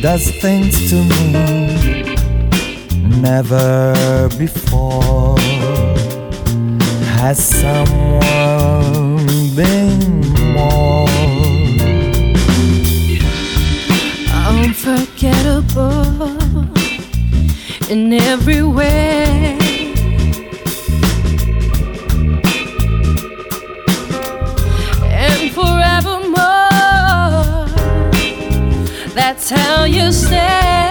does things to me never before has someone been more unforgettable in every way. How you stay.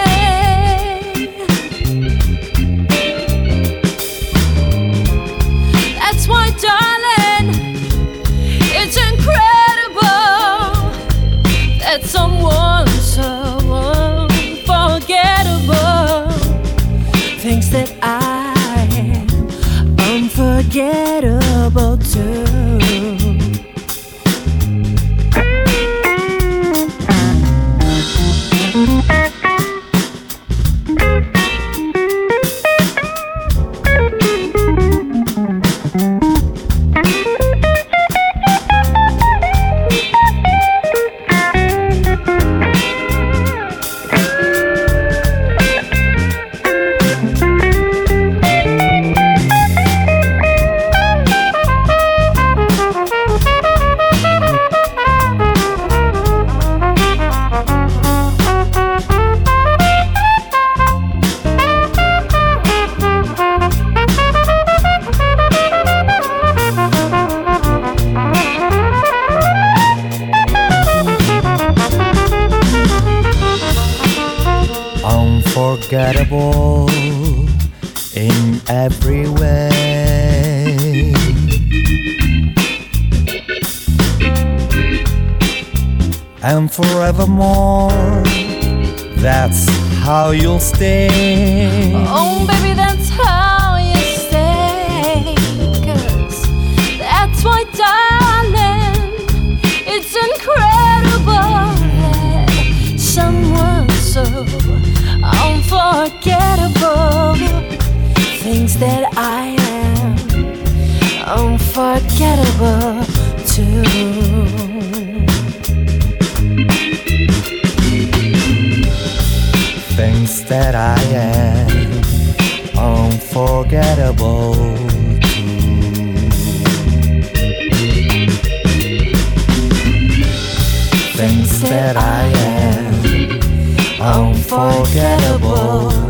Unforgettable.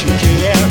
you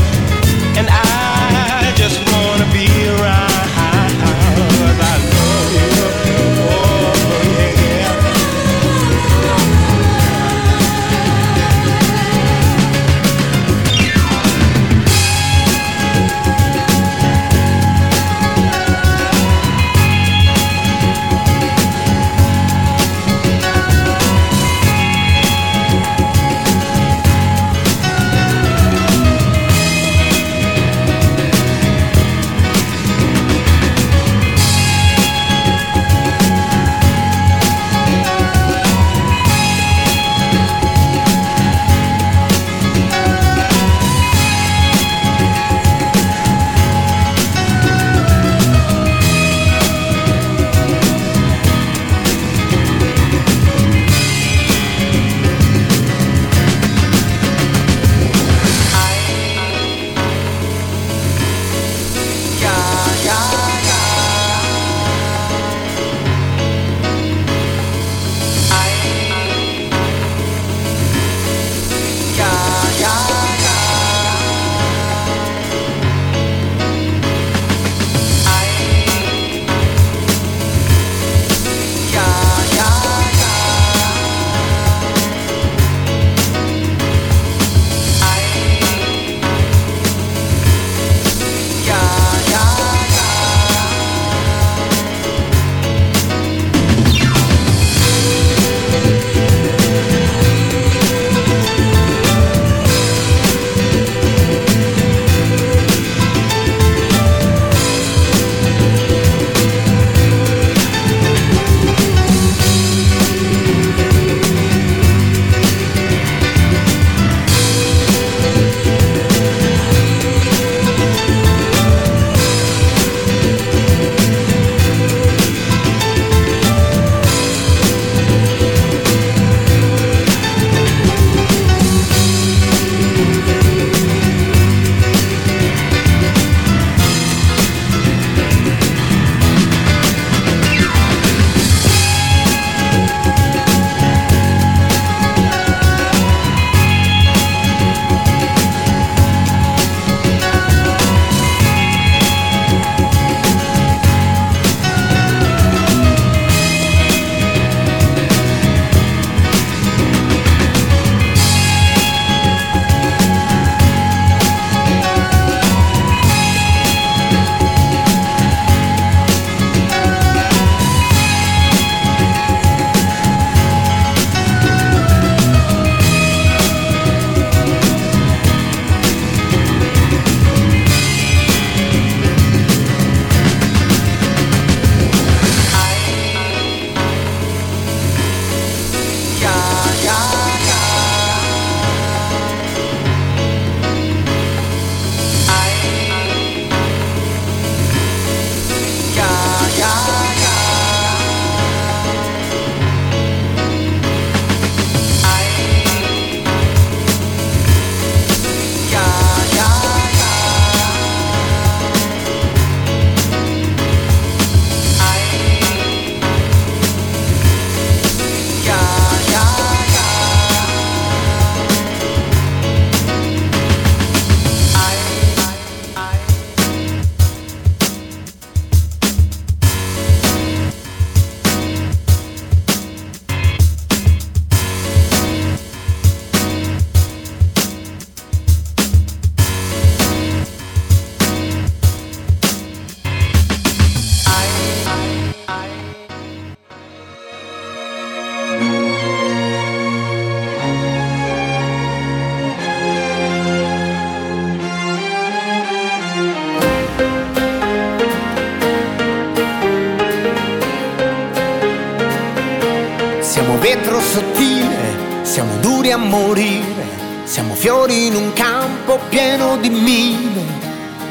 campo pieno di mine,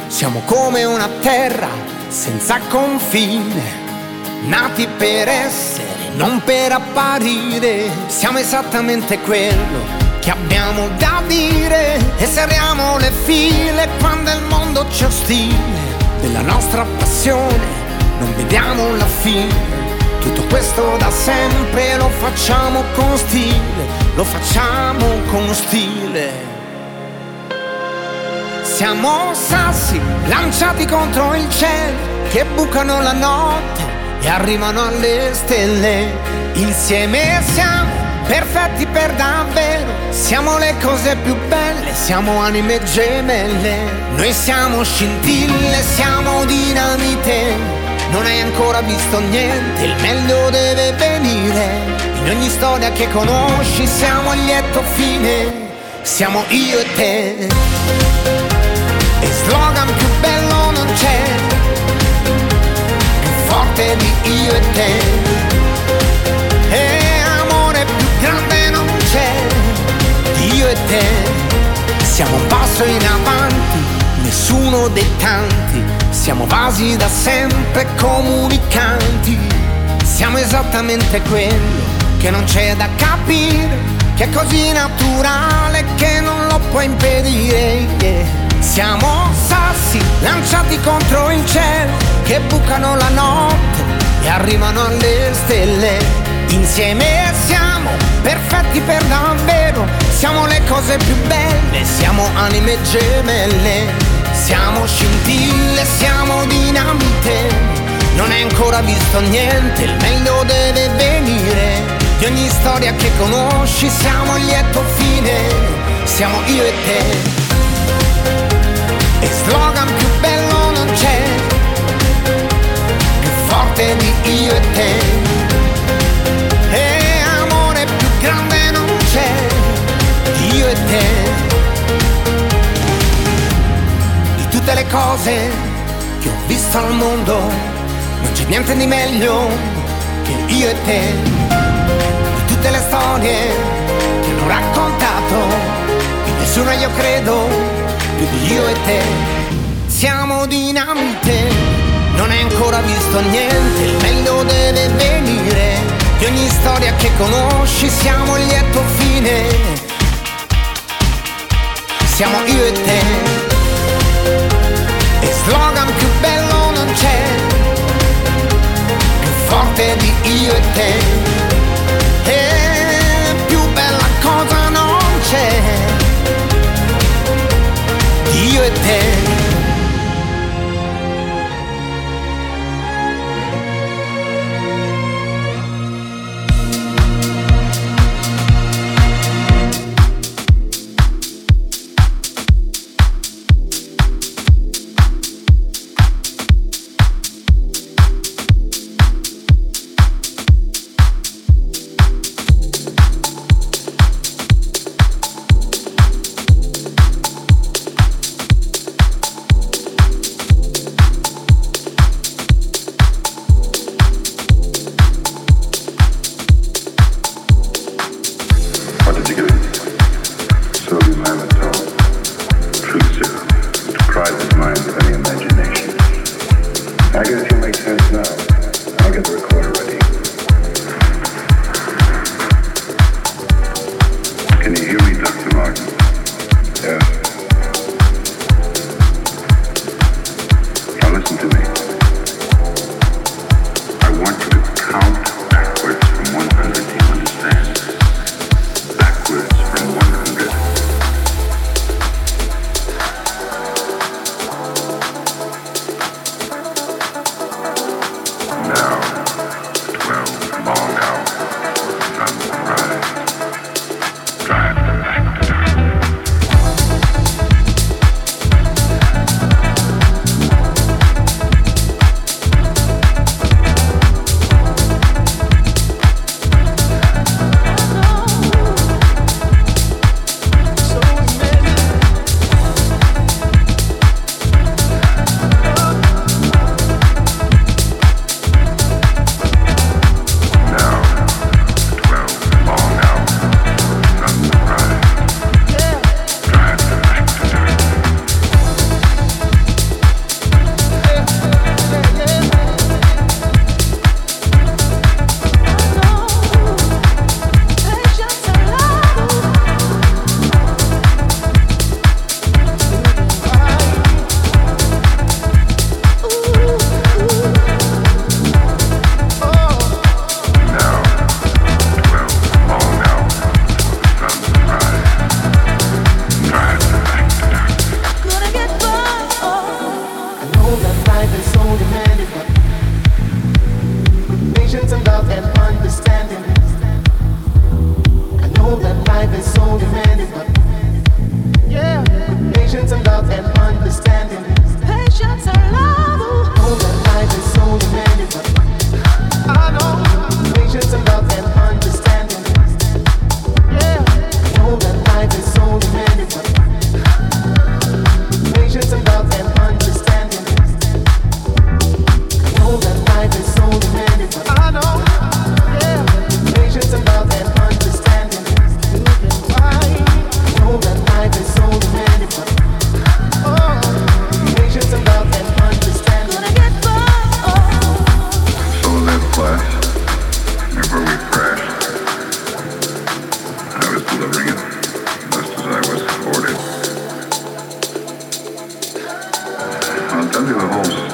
siamo come una terra senza confine, nati per essere, non per apparire, siamo esattamente quello che abbiamo da dire. E serriamo le file quando il mondo ci ostile della nostra passione non vediamo la fine. Tutto questo da sempre lo facciamo con stile lo facciamo con stile siamo sassi lanciati contro il cielo che bucano la notte e arrivano alle stelle insieme siamo perfetti per davvero. Siamo le cose più belle, siamo anime gemelle. Noi siamo scintille, siamo dinamite. Non hai ancora visto niente, il meglio deve venire. In ogni storia che conosci siamo il lieto fine. Siamo io e te. Dei tanti, siamo vasi da sempre comunicanti, siamo esattamente quello che non c'è da capire, che è così naturale che non lo puoi impedire. Siamo sassi lanciati contro il cielo che bucano la notte e arrivano alle stelle. Insieme siamo perfetti per davvero, siamo le cose più belle, siamo anime gemelle, siamo scintille, siamo dinamite, non hai ancora visto niente, il meglio deve venire, di ogni storia che conosci siamo il lieto fine, siamo io e te. E slogan più bello non c'è, più forte di io e te. Io e te. Tutte le cose che ho visto al mondo, non c'è niente di meglio che io e te. Di tutte le storie che hanno raccontato, di nessuna io credo, più di io e te. Siamo dinamite, non hai ancora visto niente, il meglio deve venire. Di ogni storia che conosci siamo lieto fine siamo io e te. E slogan più bello non c'è, più forte di io e te.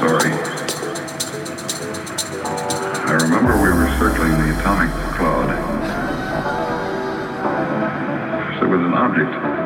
story. I remember we were circling the atomic cloud. There was an object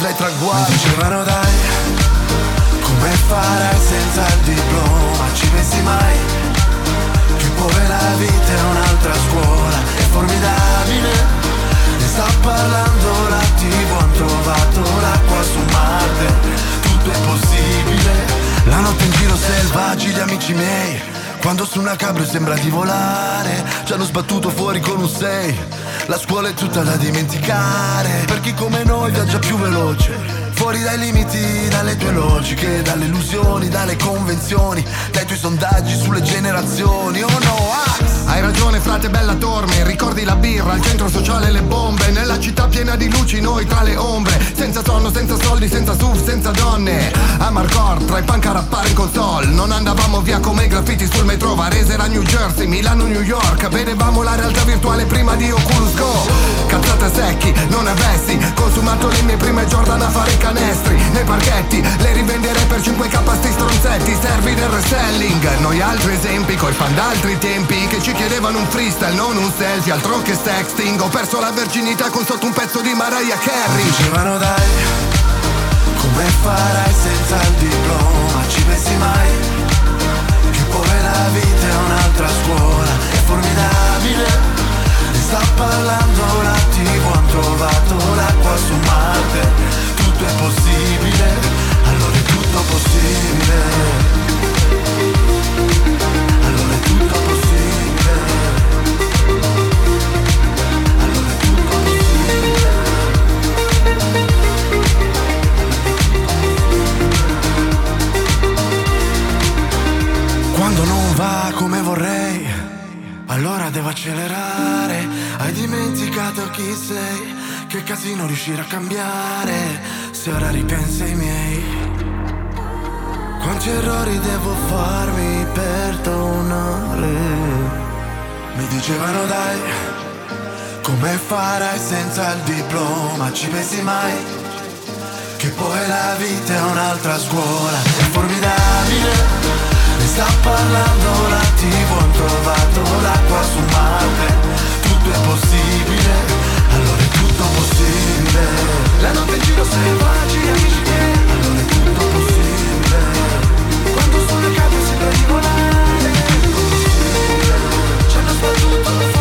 godrei traguardi. Mi dicevano dai, come farai senza il diploma, ci pensi mai? Che la vita è un'altra scuola, è formidabile sta parlando la tv Han trovato l'acqua su Marte Tutto è possibile La notte in giro selvaggi gli amici miei quando su una cabrio sembra di volare Ci hanno sbattuto fuori con un 6 La scuola è tutta da dimenticare Per chi come noi viaggia più veloce Fuori dai limiti, dalle tue logiche, dalle illusioni, dalle convenzioni, dai tuoi sondaggi sulle generazioni. Oh no, Axe! Hai ragione, frate bella torme, ricordi la birra, il centro sociale le bombe, nella città piena di luci, noi tra le ombre, senza sonno, senza soldi, senza SUV, senza donne. A Marcor, tra i punk a rappare in console, non andavamo via come i graffiti sul metro, Varese era New Jersey, Milano, New York, vedevamo la realtà virtuale prima di Oculus Go. Cazzate secchi, non avessi consumato le mie prime Jordan a fare canestri nei parchetti Le rivenderei per 5k sti stronzetti Servi del reselling. Noi altri esempi coi fan d'altri tempi Che ci chiedevano un freestyle non un selfie Altro che sexting. Ho perso la verginità con sotto un pezzo di Mariah Carey. Dicevano dai Come farai senza il diploma? Ci pensi mai Che poi la vita è un'altra scuola? È formidabile sta parlando la tv Han trovato l'acqua su Marte tutto è possibile, allora è tutto possibile. Allora è tutto possibile. Allora è tutto possibile. Quando non va come vorrei, allora devo accelerare. Hai dimenticato chi sei? Che casino riuscire a cambiare se ora ripenso ai miei. Quanti errori devo farmi perdonare Mi dicevano dai Come farai senza il diploma? Ci pensi mai Che poi la vita è un'altra scuola? È formidabile Ne sta parlando la tv Ho trovato l'acqua su Marte. Tutto è possibile Allora la notte in giro selvaggi, amici miei Allora è tutto possibile. Quando sulle case sembra di volare Ci hanno sbattuto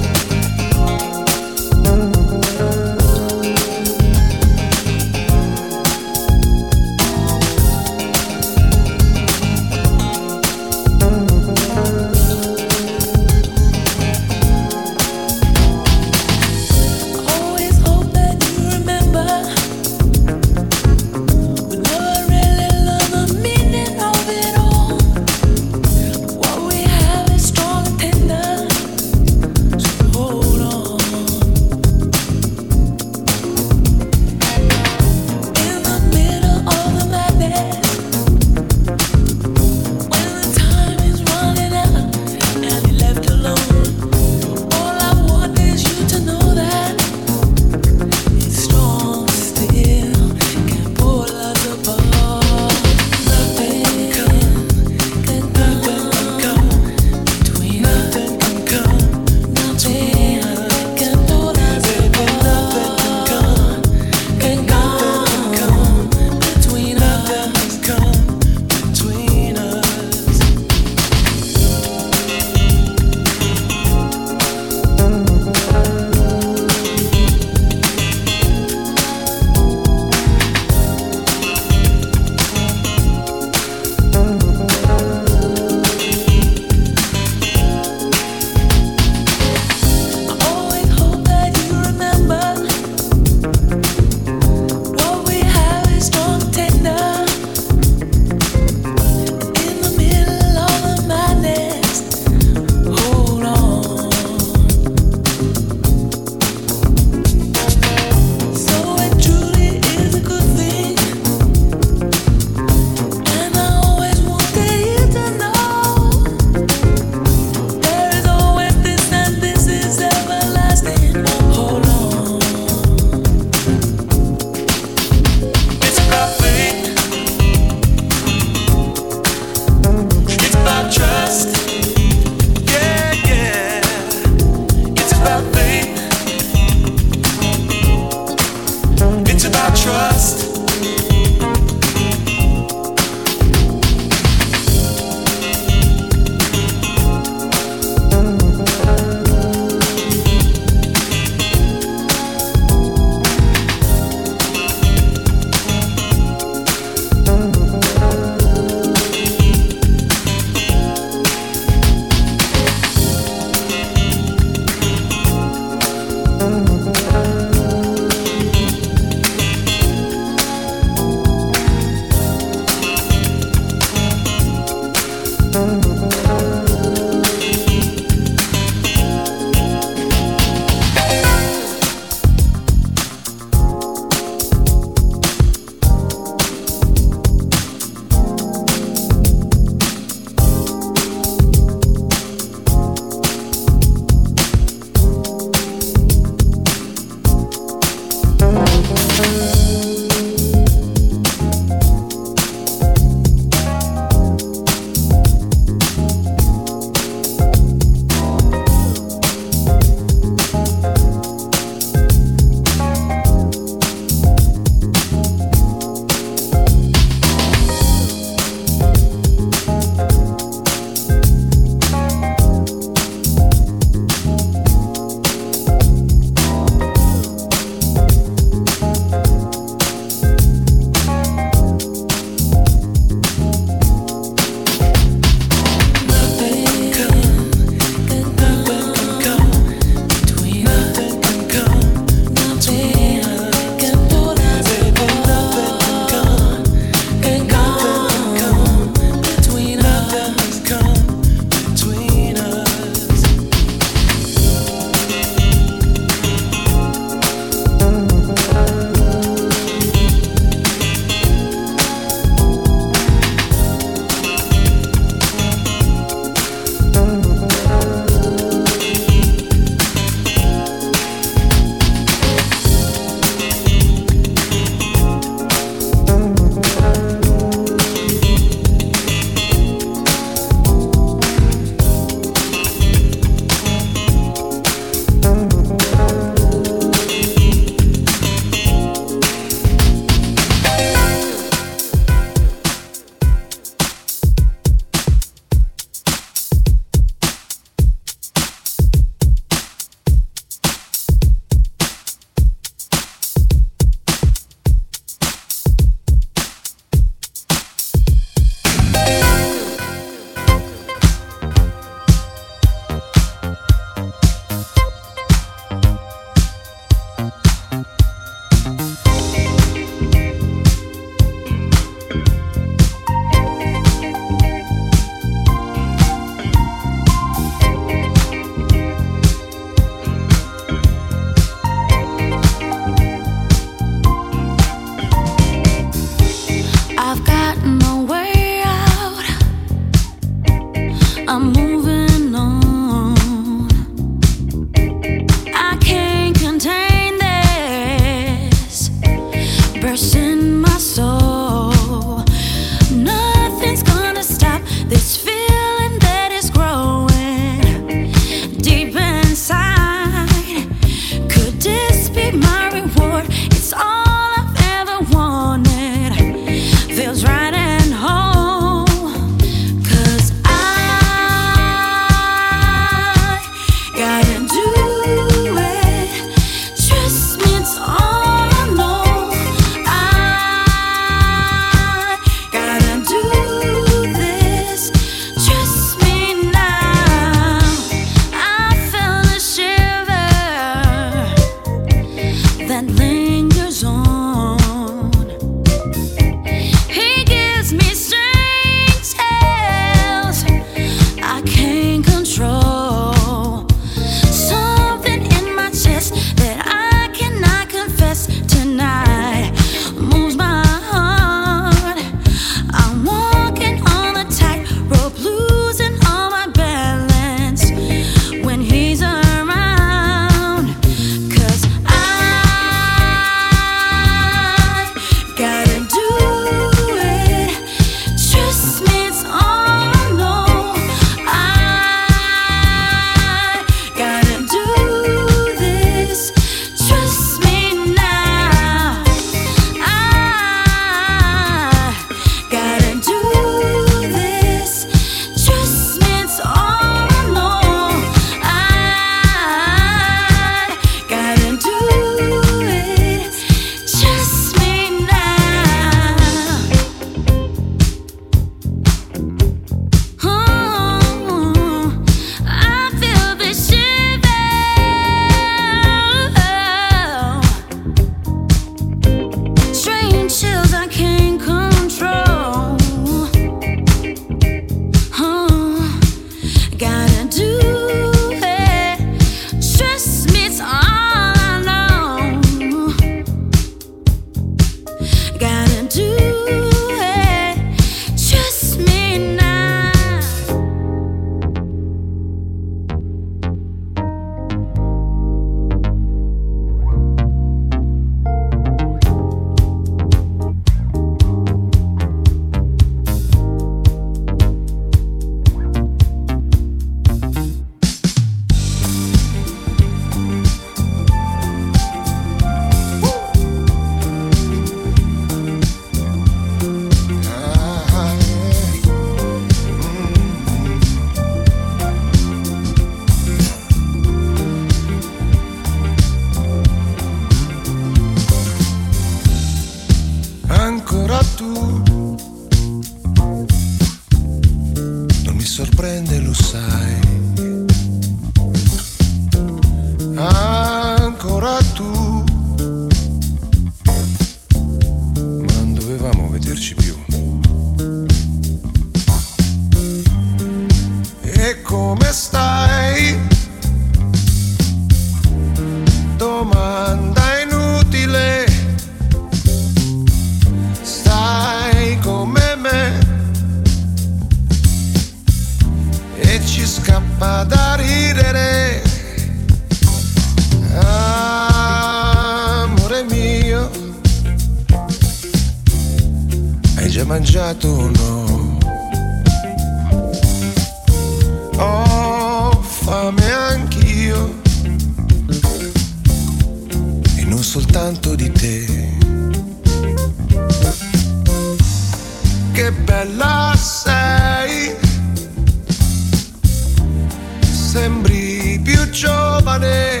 sembri più giovane.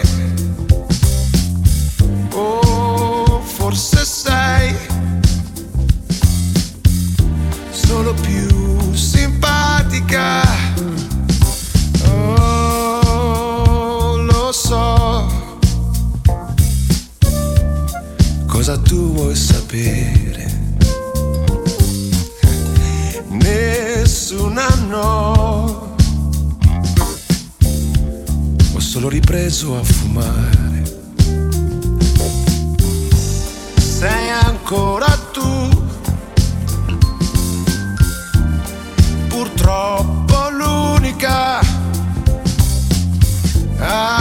Oh, forse sei solo più simpatica. Oh, lo so. Cosa tu vuoi sapere? Nessuna no. ripreso a fumare. Sei ancora tu, purtroppo l'unica. Ah,